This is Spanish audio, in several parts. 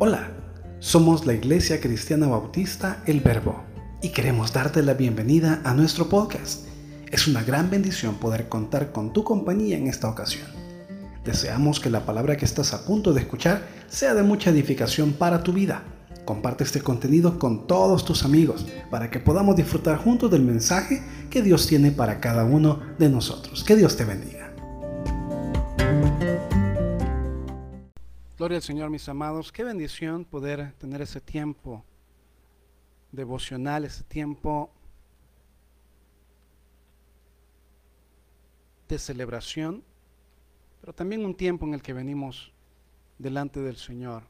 Hola, somos la Iglesia Cristiana Bautista El Verbo y queremos darte la bienvenida a nuestro podcast. Es una gran bendición poder contar con tu compañía en esta ocasión. Deseamos que la palabra que estás a punto de escuchar sea de mucha edificación para tu vida. Comparte este contenido con todos tus amigos para que podamos disfrutar juntos del mensaje que Dios tiene para cada uno de nosotros. Que Dios te bendiga. Gloria al Señor, mis amados. Qué bendición poder tener ese tiempo devocional, ese tiempo de celebración, pero también un tiempo en el que venimos delante del Señor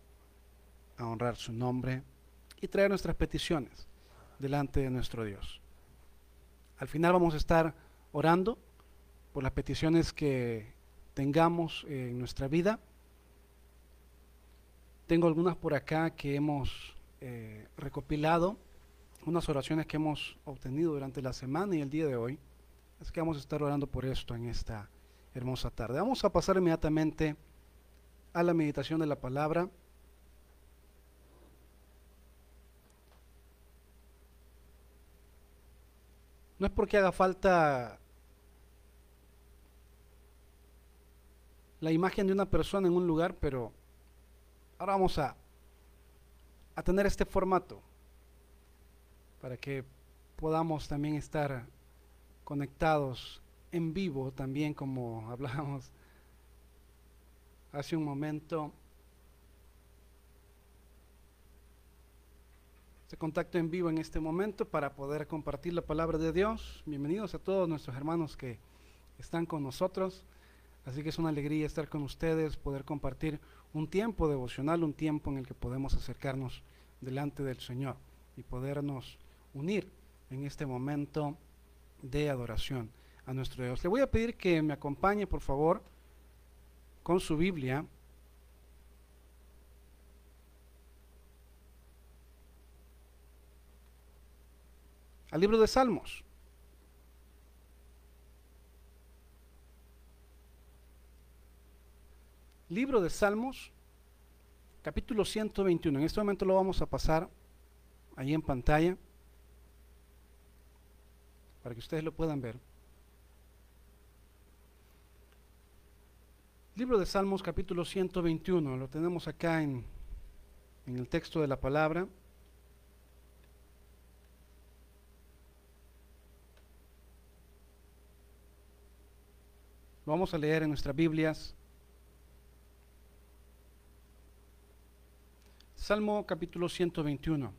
a honrar su nombre y traer nuestras peticiones delante de nuestro Dios. Al final vamos a estar orando por las peticiones que tengamos en nuestra vida tengo algunas por acá que hemos eh, recopilado, unas oraciones que hemos obtenido durante la semana y el día de hoy. Así que vamos a estar orando por esto en esta hermosa tarde. Vamos a pasar inmediatamente a la meditación de la palabra. No es porque haga falta la imagen de una persona en un lugar, pero Ahora vamos a, a tener este formato para que podamos también estar conectados en vivo, también como hablábamos hace un momento. Este contacto en vivo en este momento para poder compartir la palabra de Dios. Bienvenidos a todos nuestros hermanos que están con nosotros. Así que es una alegría estar con ustedes, poder compartir un tiempo devocional, un tiempo en el que podemos acercarnos delante del Señor y podernos unir en este momento de adoración a nuestro Dios. Le voy a pedir que me acompañe, por favor, con su Biblia. Al libro de Salmos. Libro de Salmos, capítulo 121. En este momento lo vamos a pasar ahí en pantalla para que ustedes lo puedan ver. Libro de Salmos, capítulo 121. Lo tenemos acá en, en el texto de la palabra. Lo vamos a leer en nuestras Biblias. Salmo capítulo 121.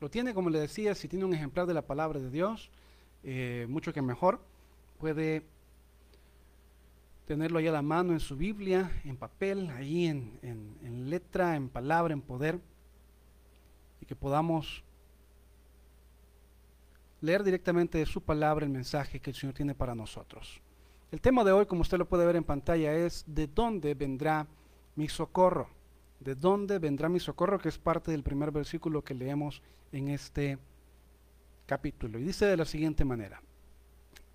Lo tiene, como le decía, si tiene un ejemplar de la palabra de Dios, eh, mucho que mejor. Puede tenerlo ahí a la mano en su Biblia, en papel, ahí en, en letra, en palabra, en poder, y que podamos leer directamente de su palabra el mensaje que el Señor tiene para nosotros. El tema de hoy, como usted lo puede ver en pantalla, es ¿de dónde vendrá mi socorro. ¿De dónde vendrá mi socorro? Que es parte del primer versículo que leemos en este capítulo. Y dice de la siguiente manera,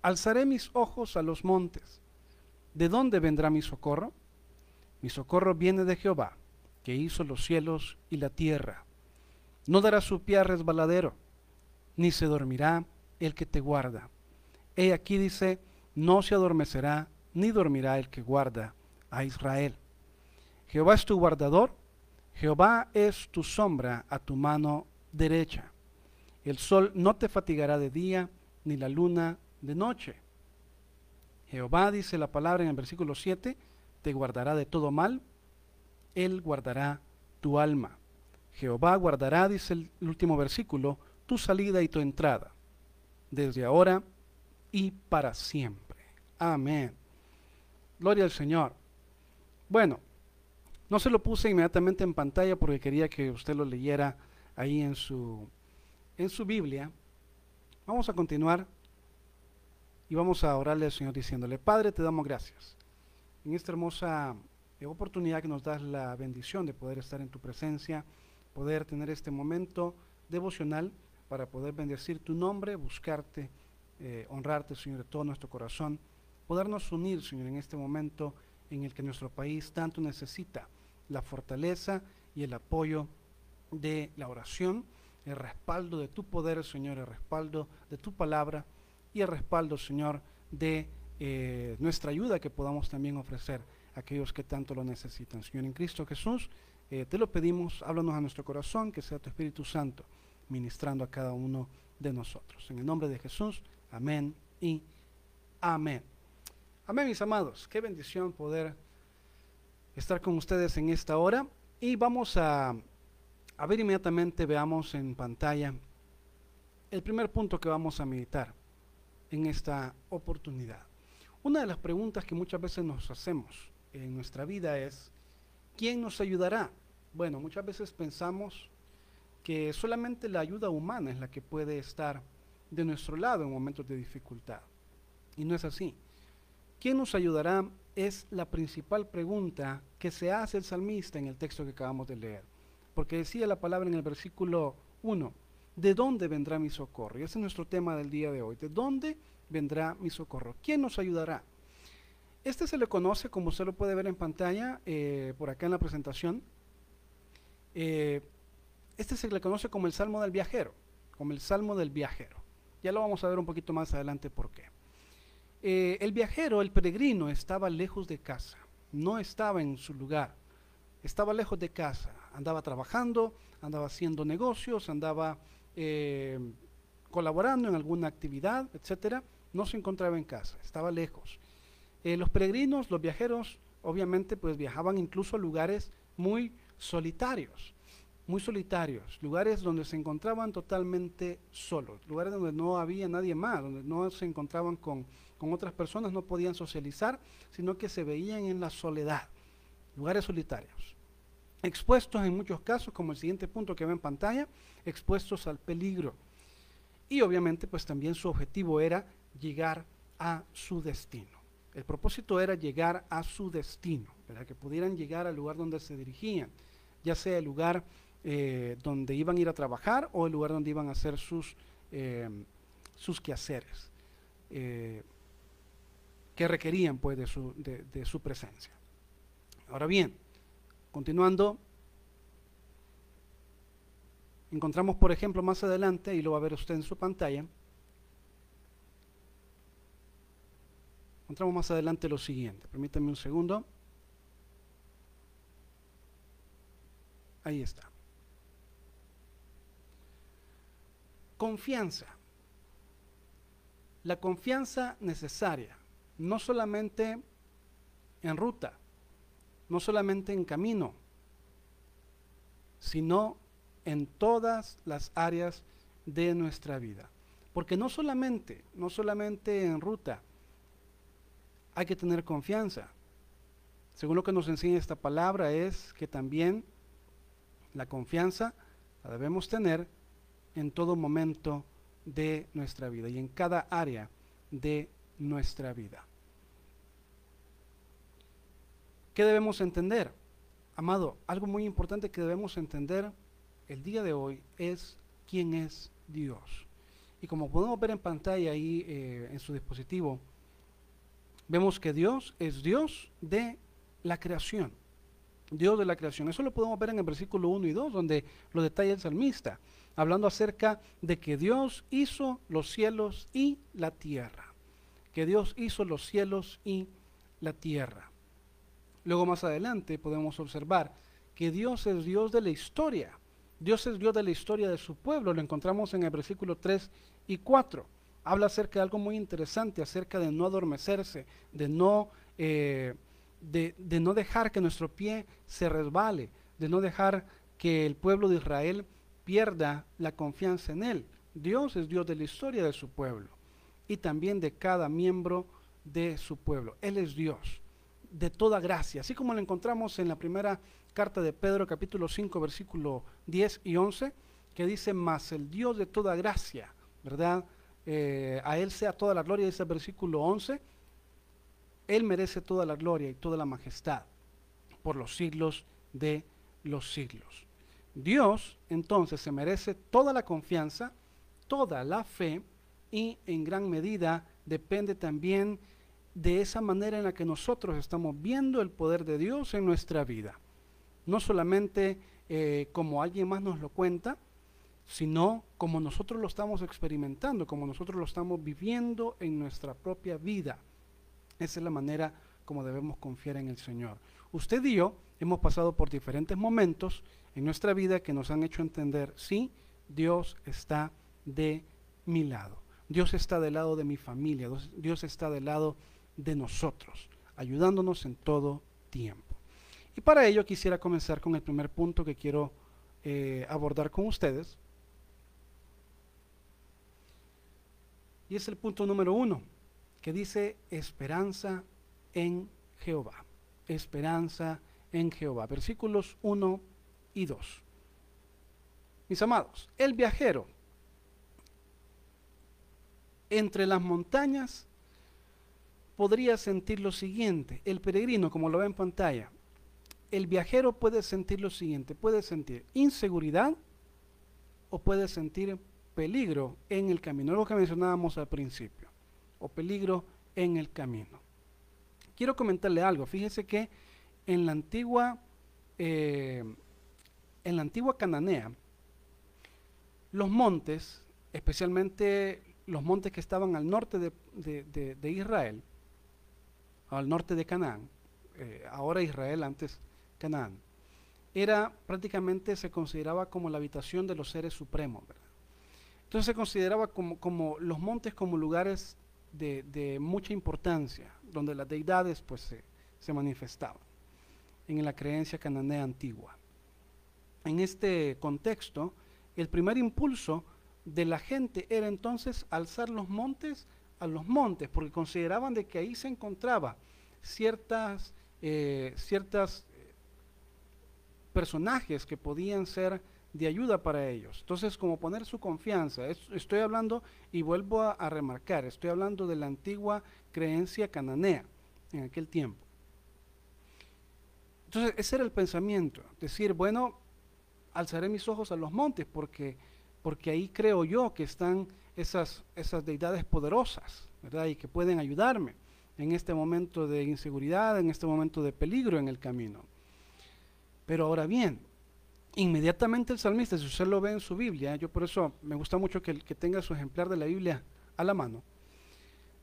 alzaré mis ojos a los montes. ¿De dónde vendrá mi socorro? Mi socorro viene de Jehová, que hizo los cielos y la tierra. No dará su pie a resbaladero, ni se dormirá el que te guarda. He aquí dice, no se adormecerá, ni dormirá el que guarda a Israel. Jehová es tu guardador, Jehová es tu sombra a tu mano derecha. El sol no te fatigará de día, ni la luna de noche. Jehová, dice la palabra en el versículo 7, te guardará de todo mal, Él guardará tu alma. Jehová guardará, dice el último versículo, tu salida y tu entrada, desde ahora y para siempre. Amén. Gloria al Señor. Bueno, no se lo puse inmediatamente en pantalla porque quería que usted lo leyera ahí en su, en su Biblia. Vamos a continuar y vamos a orarle al Señor diciéndole, Padre, te damos gracias en esta hermosa oportunidad que nos das la bendición de poder estar en tu presencia, poder tener este momento devocional para poder bendecir tu nombre, buscarte, eh, honrarte, Señor, de todo nuestro corazón, podernos unir, Señor, en este momento en el que nuestro país tanto necesita la fortaleza y el apoyo de la oración, el respaldo de tu poder, Señor, el respaldo de tu palabra y el respaldo, Señor, de eh, nuestra ayuda que podamos también ofrecer a aquellos que tanto lo necesitan. Señor, en Cristo Jesús, eh, te lo pedimos, háblanos a nuestro corazón, que sea tu Espíritu Santo ministrando a cada uno de nosotros. En el nombre de Jesús, amén y amén. Amén, mis amados. Qué bendición poder estar con ustedes en esta hora. Y vamos a, ver inmediatamente, veamos en pantalla el primer punto que vamos a meditar en esta oportunidad. Una de las preguntas que muchas veces nos hacemos en nuestra vida es, ¿quién nos ayudará? Bueno, muchas veces pensamos que solamente la ayuda humana es la que puede estar de nuestro lado en momentos de dificultad. Y no es así. ¿Quién nos ayudará? Es la principal pregunta que se hace el salmista en el texto que acabamos de leer. Porque decía la palabra en el versículo 1, ¿de dónde vendrá mi socorro? Y ese es nuestro tema del día de hoy. ¿De dónde vendrá mi socorro? ¿Quién nos ayudará? Este se le conoce, como usted lo puede ver en pantalla, eh, por acá en la presentación, eh, este se le conoce como el Salmo del Viajero, como el Salmo del Viajero. Ya lo vamos a ver un poquito más adelante por qué. Eh, el viajero, el peregrino, estaba lejos de casa, no estaba en su lugar, estaba lejos de casa, andaba trabajando, andaba haciendo negocios, andaba eh, colaborando en alguna actividad, etcétera, no se encontraba en casa, estaba lejos. Eh, los peregrinos, los viajeros, obviamente, pues viajaban incluso a lugares muy solitarios muy solitarios, lugares donde se encontraban totalmente solos, lugares donde no había nadie más, donde no se encontraban con, otras personas, no podían socializar, sino que se veían en la soledad, lugares solitarios, expuestos en muchos casos, como el siguiente punto que ve en pantalla, expuestos al peligro. Y obviamente pues también su objetivo era llegar a su destino. El propósito era llegar a su destino, para que pudieran llegar al lugar donde se dirigían, ya sea el lugar eh, donde iban a ir a trabajar o el lugar donde iban a hacer sus, eh, sus quehaceres, eh, que requerían pues de su, de su presencia. Ahora bien, continuando, encontramos por ejemplo más adelante, y lo va a ver usted en su pantalla, encontramos más adelante lo siguiente, permítame un segundo. Ahí está. Confianza. La confianza necesaria, no solamente en ruta, no solamente en camino, sino en todas las áreas de nuestra vida. Porque no solamente, no solamente en ruta, hay que tener confianza. Según lo que nos enseña esta palabra es que también la confianza la debemos tener en todo momento de nuestra vida y en cada área de nuestra vida. ¿Qué debemos entender? Amado, algo muy importante que debemos entender el día de hoy es quién es Dios. Y como podemos ver en pantalla ahí eh, en su dispositivo, vemos que Dios es Dios de la creación. Dios de la creación. Eso lo podemos ver en el versículo 1 y 2, donde lo detalla el salmista hablando acerca de que Dios hizo los cielos y la tierra. Que Dios hizo los cielos y la tierra. Luego más adelante podemos observar que Dios es Dios de la historia. Dios es Dios de la historia de su pueblo. Lo encontramos en el versículo 3 y 4. Habla acerca de algo muy interesante, acerca de no adormecerse, de no, eh, de, no dejar que nuestro pie se resbale, de no dejar que el pueblo de Israel pierda la confianza en Él. Dios es Dios de la historia de su pueblo y también de cada miembro de su pueblo. Él es Dios de toda gracia, así como lo encontramos en la primera carta de Pedro capítulo 5 versículo 10 y 11, que dice, más el Dios de toda gracia, ¿verdad? Eh, a Él sea toda la gloria, dice el versículo 11, Él merece toda la gloria y toda la majestad por los siglos de los siglos. Dios entonces se merece toda la confianza, toda la fe y en gran medida depende también de esa manera en la que nosotros estamos viendo el poder de Dios en nuestra vida. no solamente eh, como alguien más nos lo cuenta, sino como nosotros lo estamos experimentando, como nosotros lo estamos viviendo en nuestra propia vida. Esa es la manera como debemos confiar en el Señor. Usted y yo hemos pasado por diferentes momentos en nuestra vida que nos han hecho entender, sí, Dios está de mi lado. Dios está del lado de mi familia. Dios está del lado de nosotros, ayudándonos en todo tiempo. Y para ello quisiera comenzar con el primer punto que quiero eh, abordar con ustedes. Y es el punto número uno, que dice esperanza en Jehová. Esperanza en Jehová. Versículos 1 y 2. Mis amados, el viajero entre las montañas podría sentir lo siguiente. El peregrino, como lo ve en pantalla, el viajero puede sentir lo siguiente. Puede sentir inseguridad o puede sentir peligro en el camino. Lo que mencionábamos al principio. O peligro en el camino. Quiero comentarle algo. Fíjese que en la antigua, eh, en la antigua Cananea, los montes, especialmente los montes que estaban al norte de, Israel, al norte de Canaán, eh, ahora Israel, antes Canaán, era prácticamente, se consideraba como la habitación de los seres supremos. Entonces se consideraba como, como, los montes como lugares de, mucha importancia, donde las deidades pues se, se manifestaban en la creencia cananea antigua. En este contexto, el primer impulso de la gente era entonces alzar los montes a los montes, porque consideraban de que ahí se encontraba ciertas, eh, ciertas eh, personajes que podían ser de ayuda para ellos. Entonces, como poner su confianza, estoy hablando y vuelvo a, remarcar, estoy hablando de la antigua creencia cananea en aquel tiempo. Entonces, ese era el pensamiento, decir, bueno, alzaré mis ojos a los montes porque porque ahí creo yo que están esas, esas deidades poderosas, ¿verdad? Y que pueden ayudarme en este momento de inseguridad, en este momento de peligro en el camino. Pero ahora bien, inmediatamente el salmista, si usted lo ve en su Biblia, yo por eso me gusta mucho que, tenga su ejemplar de la Biblia a la mano,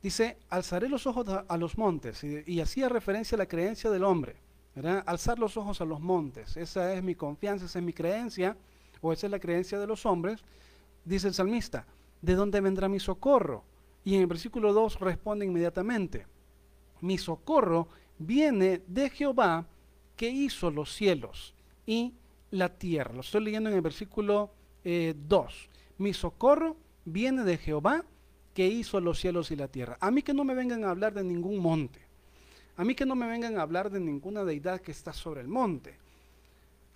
dice, alzaré los ojos a, los montes, y, y, hacía referencia a la creencia del hombre, ¿verdad? Alzar los ojos a los montes, esa es mi confianza, esa es mi creencia, o esa es la creencia de los hombres, dice el salmista, ¿de dónde vendrá mi socorro? Y en el versículo 2 responde inmediatamente, mi socorro viene de Jehová que hizo los cielos y la tierra. Lo estoy leyendo en el versículo 2. Eh, mi socorro viene de Jehová que hizo los cielos y la tierra. A mí que no me vengan a hablar de ningún monte. A mí que no me vengan a hablar de ninguna deidad que está sobre el monte.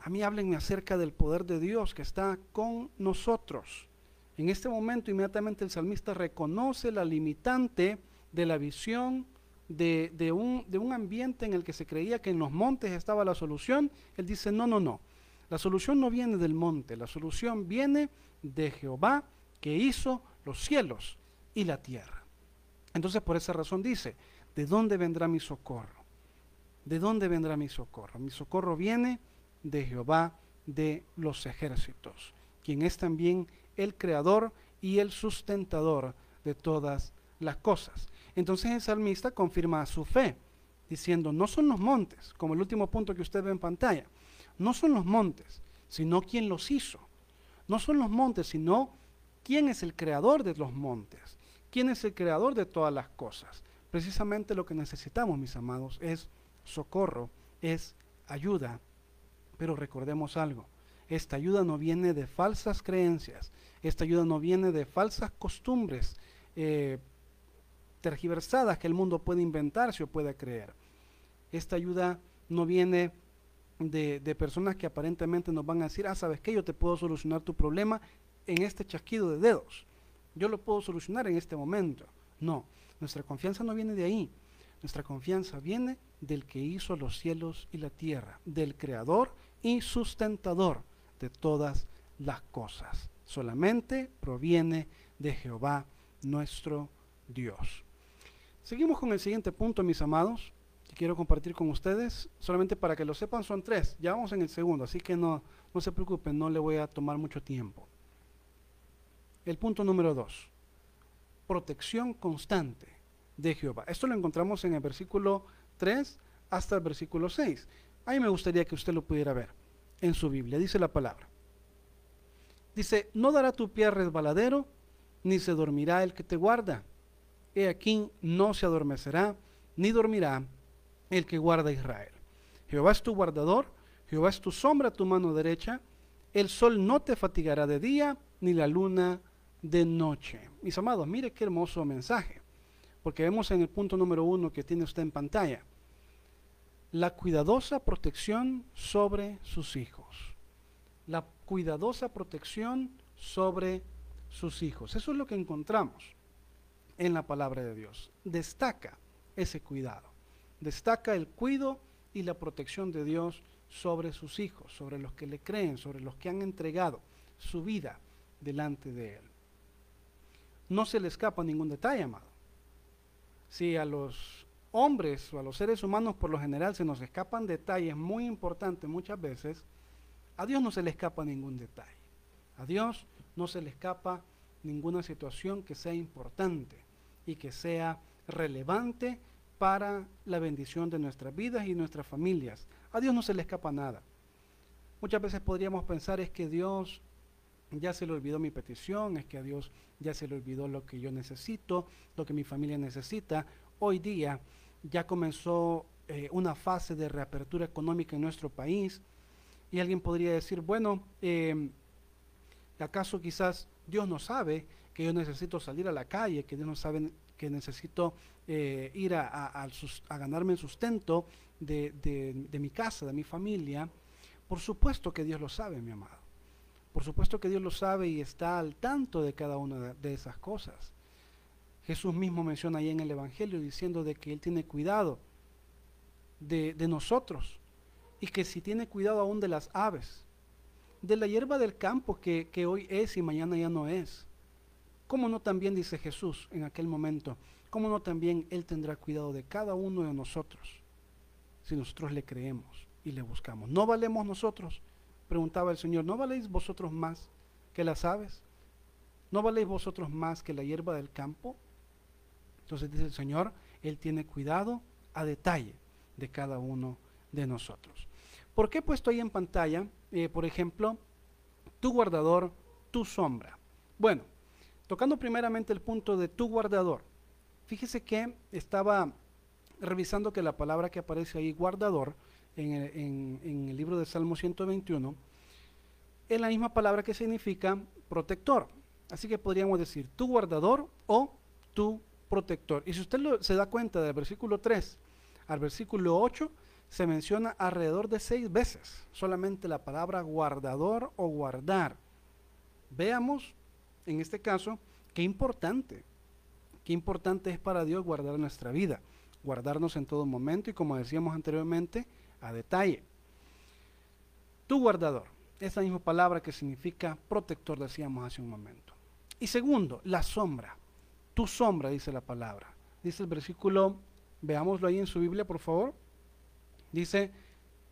A mí háblenme acerca del poder de Dios que está con nosotros. En este momento inmediatamente el salmista reconoce la limitante de la visión de, un, de un ambiente en el que se creía que en los montes estaba la solución. Él dice, no, no, no. La solución no viene del monte, la solución viene de Jehová que hizo los cielos y la tierra. Entonces por esa razón dice, ¿de dónde vendrá mi socorro? ¿De dónde vendrá mi socorro? Mi socorro viene de Jehová de los ejércitos, quien es también el creador y el sustentador de todas las cosas. Entonces el salmista confirma su fe, diciendo, no son los montes, como el último punto que usted ve en pantalla, no son los montes, sino quien los hizo. No son los montes, sino quién es el creador de los montes, quién es el creador de todas las cosas. Precisamente lo que necesitamos, mis amados, es socorro, es ayuda pero recordemos algo, esta ayuda no viene de falsas creencias, esta ayuda no viene de falsas costumbres eh, tergiversadas que el mundo puede inventarse o puede creer. Esta ayuda no viene de, de, personas que aparentemente nos van a decir, ah, sabes qué, yo te puedo solucionar tu problema en este chasquido de dedos. Yo lo puedo solucionar en este momento. No, nuestra confianza no viene de ahí. Nuestra confianza viene del que hizo los cielos y la tierra, del Creador y sustentador de todas las cosas. Solamente proviene de Jehová nuestro Dios. Seguimos con el siguiente punto, mis amados, que quiero compartir con ustedes, solamente para que lo sepan, son tres. Ya vamos en el segundo, así que no, no se preocupen, no le voy a tomar mucho tiempo. El punto número dos, protección constante de Jehová. Esto lo encontramos en el versículo 3 hasta el versículo 6. Ahí me gustaría que usted lo pudiera ver en su Biblia. Dice la palabra. Dice, no dará tu pie resbaladero, ni se dormirá el que te guarda. He aquí, no se adormecerá, ni dormirá el que guarda Israel. Jehová es tu guardador, Jehová es tu sombra a tu mano derecha, el sol no te fatigará de día, ni la luna de noche. Mis amados, mire qué hermoso mensaje, porque vemos en el punto número uno que tiene usted en pantalla, la cuidadosa protección sobre sus hijos. La cuidadosa protección sobre sus hijos. Eso es lo que encontramos en la palabra de Dios. Destaca ese cuidado. Destaca el cuido y la protección de Dios sobre sus hijos, sobre los que le creen, sobre los que han entregado su vida delante de Él. No se le escapa ningún detalle, amado. Si a los hombres o a los seres humanos por lo general se nos escapan detalles muy importantes muchas veces, a Dios no se le escapa ningún detalle. A Dios no se le escapa ninguna situación que sea importante y que sea relevante para la bendición de nuestras vidas y nuestras familias. A Dios no se le escapa nada. Muchas veces podríamos pensar es que Dios ya se le olvidó mi petición, es que a Dios ya se le olvidó lo que yo necesito, lo que mi familia necesita. Hoy día ya comenzó eh, una fase de reapertura económica en nuestro país y alguien podría decir, bueno, em, ¿acaso quizás Dios no sabe que yo necesito salir a la calle, que Dios no sabe que necesito eh, ir a, ganarme el sustento de mi casa, de mi familia? Por supuesto que Dios lo sabe, mi amado. Por supuesto que Dios lo sabe y está al tanto de cada una de esas cosas. Jesús mismo menciona ahí en el Evangelio diciendo de que Él tiene cuidado de, nosotros y que si tiene cuidado aún de las aves, de la hierba del campo que, que hoy es y mañana ya no es. ¿Cómo no también dice Jesús en aquel momento? ¿Cómo no también Él tendrá cuidado de cada uno de nosotros si nosotros le creemos y le buscamos? ¿No valemos nosotros? Preguntaba el Señor, ¿no valéis vosotros más que las aves? ¿No valéis vosotros más que la hierba del campo? Entonces dice el Señor, Él tiene cuidado a detalle de cada uno de nosotros. ¿Por qué he puesto ahí en pantalla, eh, por ejemplo, tu guardador, tu sombra? Bueno, tocando primeramente el punto de tu guardador. Fíjese que estaba revisando que la palabra que aparece ahí, guardador, en el, en el libro de Salmo 121, es la misma palabra que significa protector. Así que podríamos decir tu guardador o tu protector. Y si usted se da cuenta del versículo 3 al versículo 8, se menciona alrededor de seis veces solamente la palabra guardador o guardar. Veamos, en este caso, qué importante, qué importante es para Dios guardar nuestra vida, guardarnos en todo momento y como decíamos anteriormente, a detalle. Tu guardador, esa misma palabra que significa protector, decíamos hace un momento. Y segundo, la sombra tu sombra, dice la palabra. Dice el versículo, veámoslo ahí en su Biblia, por favor. Dice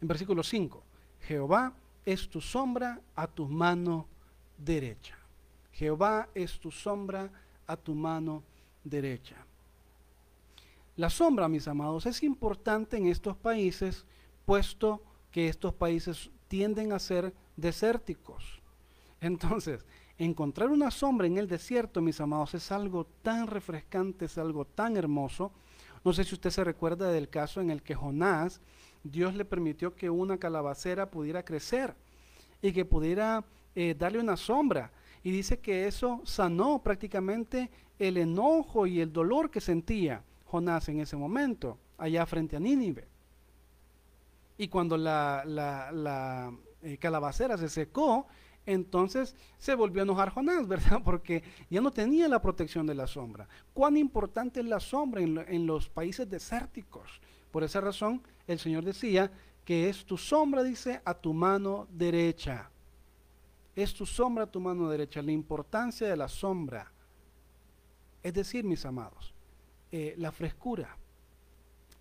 en versículo 5, Jehová es tu sombra a tu mano derecha. Jehová es tu sombra a tu mano derecha. La sombra, mis amados, es importante en estos países, puesto que estos países tienden a ser desérticos. Entonces, Encontrar una sombra en el desierto, mis amados, es algo tan refrescante, es algo tan hermoso. No sé si usted se recuerda del caso en el que Jonás, Dios le permitió que una calabacera pudiera crecer y que pudiera eh, darle una sombra. Y dice que eso sanó prácticamente el enojo y el dolor que sentía Jonás en ese momento, allá frente a Nínive. Y cuando la, eh, calabacera se secó, entonces se volvió a enojar Jonás, ¿verdad? Porque ya no tenía la protección de la sombra. ¿Cuán importante es la sombra en, los países desérticos? Por esa razón, el Señor decía que es tu sombra, dice, a tu mano derecha. Es tu sombra a tu mano derecha, la importancia de la sombra. Es decir, mis amados, eh, la frescura,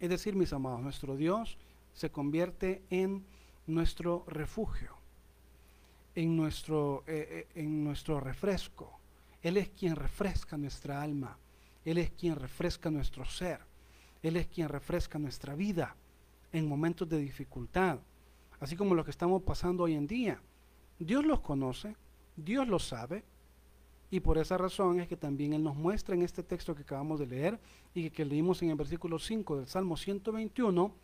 Es decir, mis amados, nuestro Dios se convierte en nuestro refugio, en nuestro, eh, eh, en nuestro refresco. Él es quien refresca nuestra alma. Él es quien refresca nuestro ser. Él es quien refresca nuestra vida en momentos de dificultad, así como lo que estamos pasando hoy en día. Dios los conoce, Dios los sabe, y por esa razón es que también Él nos muestra en este texto que acabamos de leer y que, leímos en el versículo 5 del Salmo 121,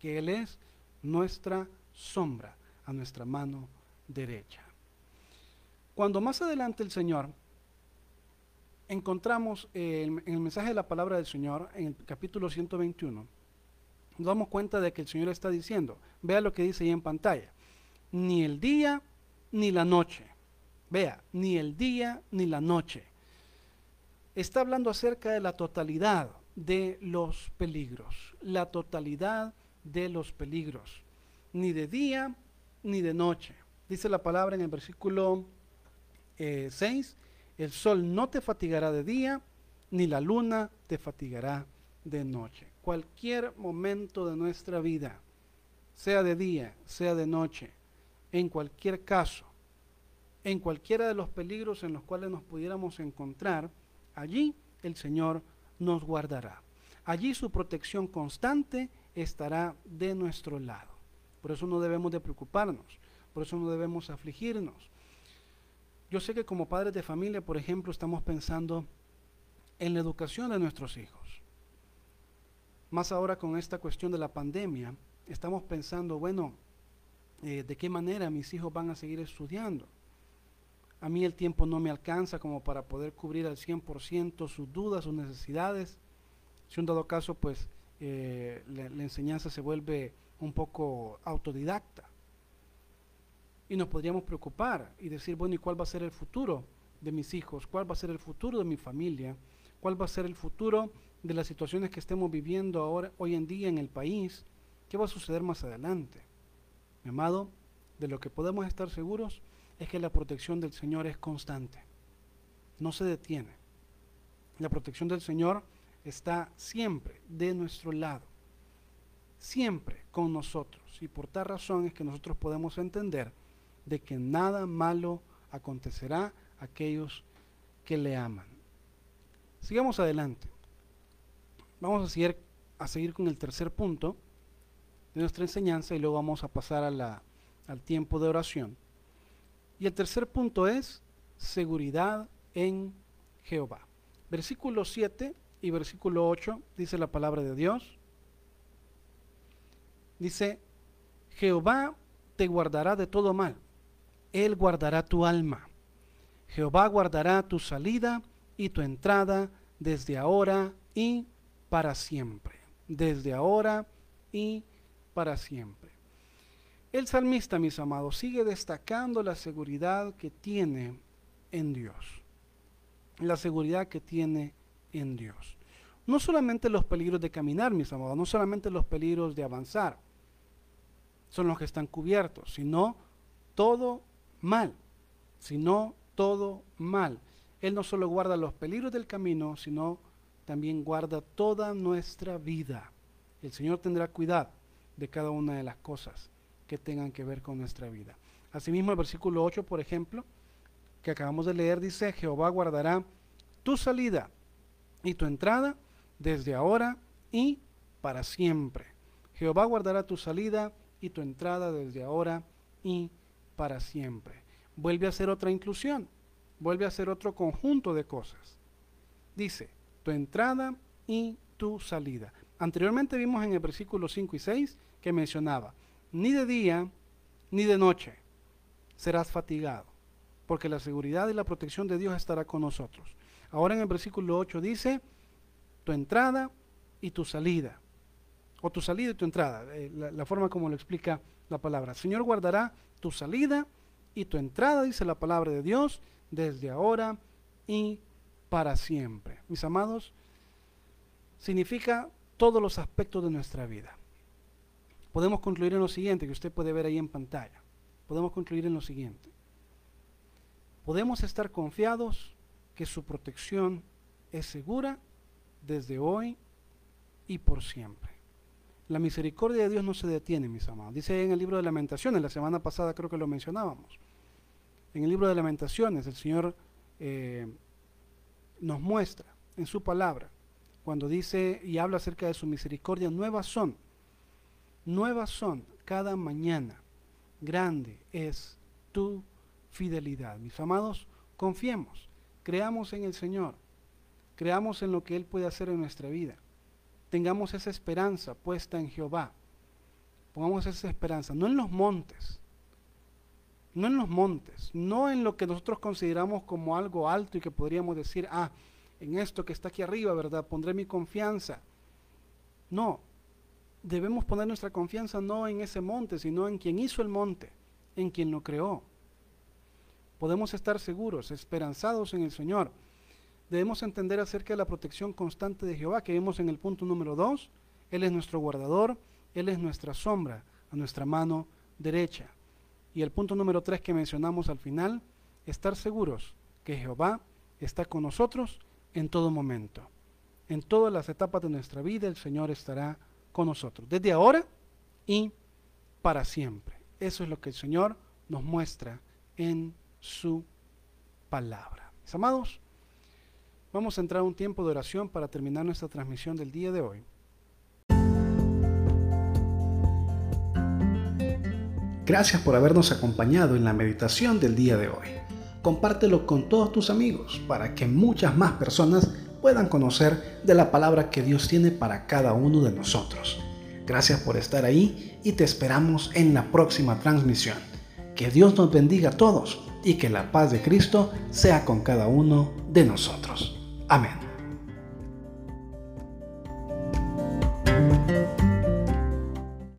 que Él es nuestra sombra a nuestra mano derecha. Cuando más adelante el Señor encontramos en el mensaje de la palabra del Señor, en el capítulo 121, nos damos cuenta de que el Señor está diciendo, vea lo que dice ahí en pantalla, ni el día ni la noche, vea, ni el día ni la noche. Está hablando acerca de la totalidad de los peligros, la totalidad de los peligros, ni de día ni de noche. Dice la palabra en el versículo 6, eh, el sol no te fatigará de día, ni la luna te fatigará de noche. Cualquier momento de nuestra vida, sea de día, sea de noche, en cualquier caso, en cualquiera de los peligros en los cuales nos pudiéramos encontrar, allí el Señor nos guardará. Allí su protección constante estará de nuestro lado. Por eso no debemos de preocuparnos, por eso no debemos afligirnos, yo sé que como padres de familia, por ejemplo, estamos pensando en la educación de nuestros hijos. Más ahora con esta cuestión de la pandemia, estamos pensando, bueno, eh, ¿de qué manera mis hijos van a seguir estudiando? A mí el tiempo no me alcanza como para poder cubrir al 100% sus dudas, sus necesidades. Si un dado caso, pues eh, la enseñanza se vuelve un poco autodidacta y nos podríamos preocupar y decir, bueno, ¿y cuál va a ser el futuro de mis hijos? ¿Cuál va a ser el futuro de mi familia? ¿Cuál va a ser el futuro de las situaciones que estemos viviendo ahora, hoy en día en el país? ¿Qué va a suceder más adelante? Mi amado, de lo que podemos estar seguros es que la protección del Señor es constante. No se detiene. La protección del Señor está siempre de nuestro lado. Siempre con nosotros. Y por tal razón es que nosotros podemos entender de que nada malo acontecerá a aquellos que le aman. Sigamos adelante. Vamos a seguir, a seguir con el tercer punto de nuestra enseñanza y luego vamos a pasar al tiempo de oración. Y el tercer punto es seguridad en Jehová. Versículo 7 y versículo 8 dice la palabra de Dios. Dice, Jehová te guardará de todo mal él guardará tu alma. Jehová guardará tu salida y tu entrada desde ahora y para siempre. Desde ahora y para siempre. El salmista, mis amados, sigue destacando la seguridad que tiene en Dios. La seguridad que tiene en Dios. No solamente los peligros de caminar, mis amados, no solamente los peligros de avanzar, son los que están cubiertos, sino todo mal, sino todo mal. Él no solo guarda los peligros del camino, sino también guarda toda nuestra vida. El Señor tendrá cuidado de cada una de las cosas que tengan que ver con nuestra vida. Asimismo, el versículo 8, por ejemplo, que acabamos de leer, dice, Jehová guardará tu salida y tu entrada desde ahora y para siempre. Jehová guardará tu salida y tu entrada desde ahora y para siempre. Vuelve a ser otra inclusión, vuelve a ser otro conjunto de cosas. Dice, tu entrada y tu salida. Anteriormente vimos en el versículo 5 y 6 que mencionaba, ni de día ni de noche serás fatigado, porque la seguridad y la protección de Dios estará con nosotros. Ahora en el versículo 8 dice, tu entrada y tu salida, o tu salida y tu entrada, eh, la, la forma como lo explica la palabra. El Señor guardará tu salida y tu entrada, dice la palabra de Dios, desde ahora y para siempre. Mis amados, significa todos los aspectos de nuestra vida. Podemos concluir en lo siguiente, que usted puede ver ahí en pantalla. Podemos concluir en lo siguiente. Podemos estar confiados que su protección es segura desde hoy y por siempre. La misericordia de Dios no se detiene, mis amados. Dice en el libro de lamentaciones, la semana pasada creo que lo mencionábamos. En el libro de lamentaciones el Señor eh, nos muestra en su palabra, cuando dice y habla acerca de su misericordia, nuevas son, nuevas son cada mañana, grande es tu fidelidad. Mis amados, confiemos, creamos en el Señor, creamos en lo que Él puede hacer en nuestra vida tengamos esa esperanza puesta en Jehová. Pongamos esa esperanza, no en los montes, no en los montes, no en lo que nosotros consideramos como algo alto y que podríamos decir, ah, en esto que está aquí arriba, ¿verdad? Pondré mi confianza. No, debemos poner nuestra confianza no en ese monte, sino en quien hizo el monte, en quien lo creó. Podemos estar seguros, esperanzados en el Señor debemos entender acerca de la protección constante de Jehová que vimos en el punto número 2. Él es nuestro guardador, Él es nuestra sombra a nuestra mano derecha. Y el punto número 3 que mencionamos al final, estar seguros que Jehová está con nosotros en todo momento. En todas las etapas de nuestra vida el Señor estará con nosotros, desde ahora y para siempre. Eso es lo que el Señor nos muestra en su palabra. Mis amados, Vamos a entrar a un tiempo de oración para terminar nuestra transmisión del día de hoy. Gracias por habernos acompañado en la meditación del día de hoy. Compártelo con todos tus amigos para que muchas más personas puedan conocer de la palabra que Dios tiene para cada uno de nosotros. Gracias por estar ahí y te esperamos en la próxima transmisión. Que Dios nos bendiga a todos y que la paz de Cristo sea con cada uno de nosotros. Amén.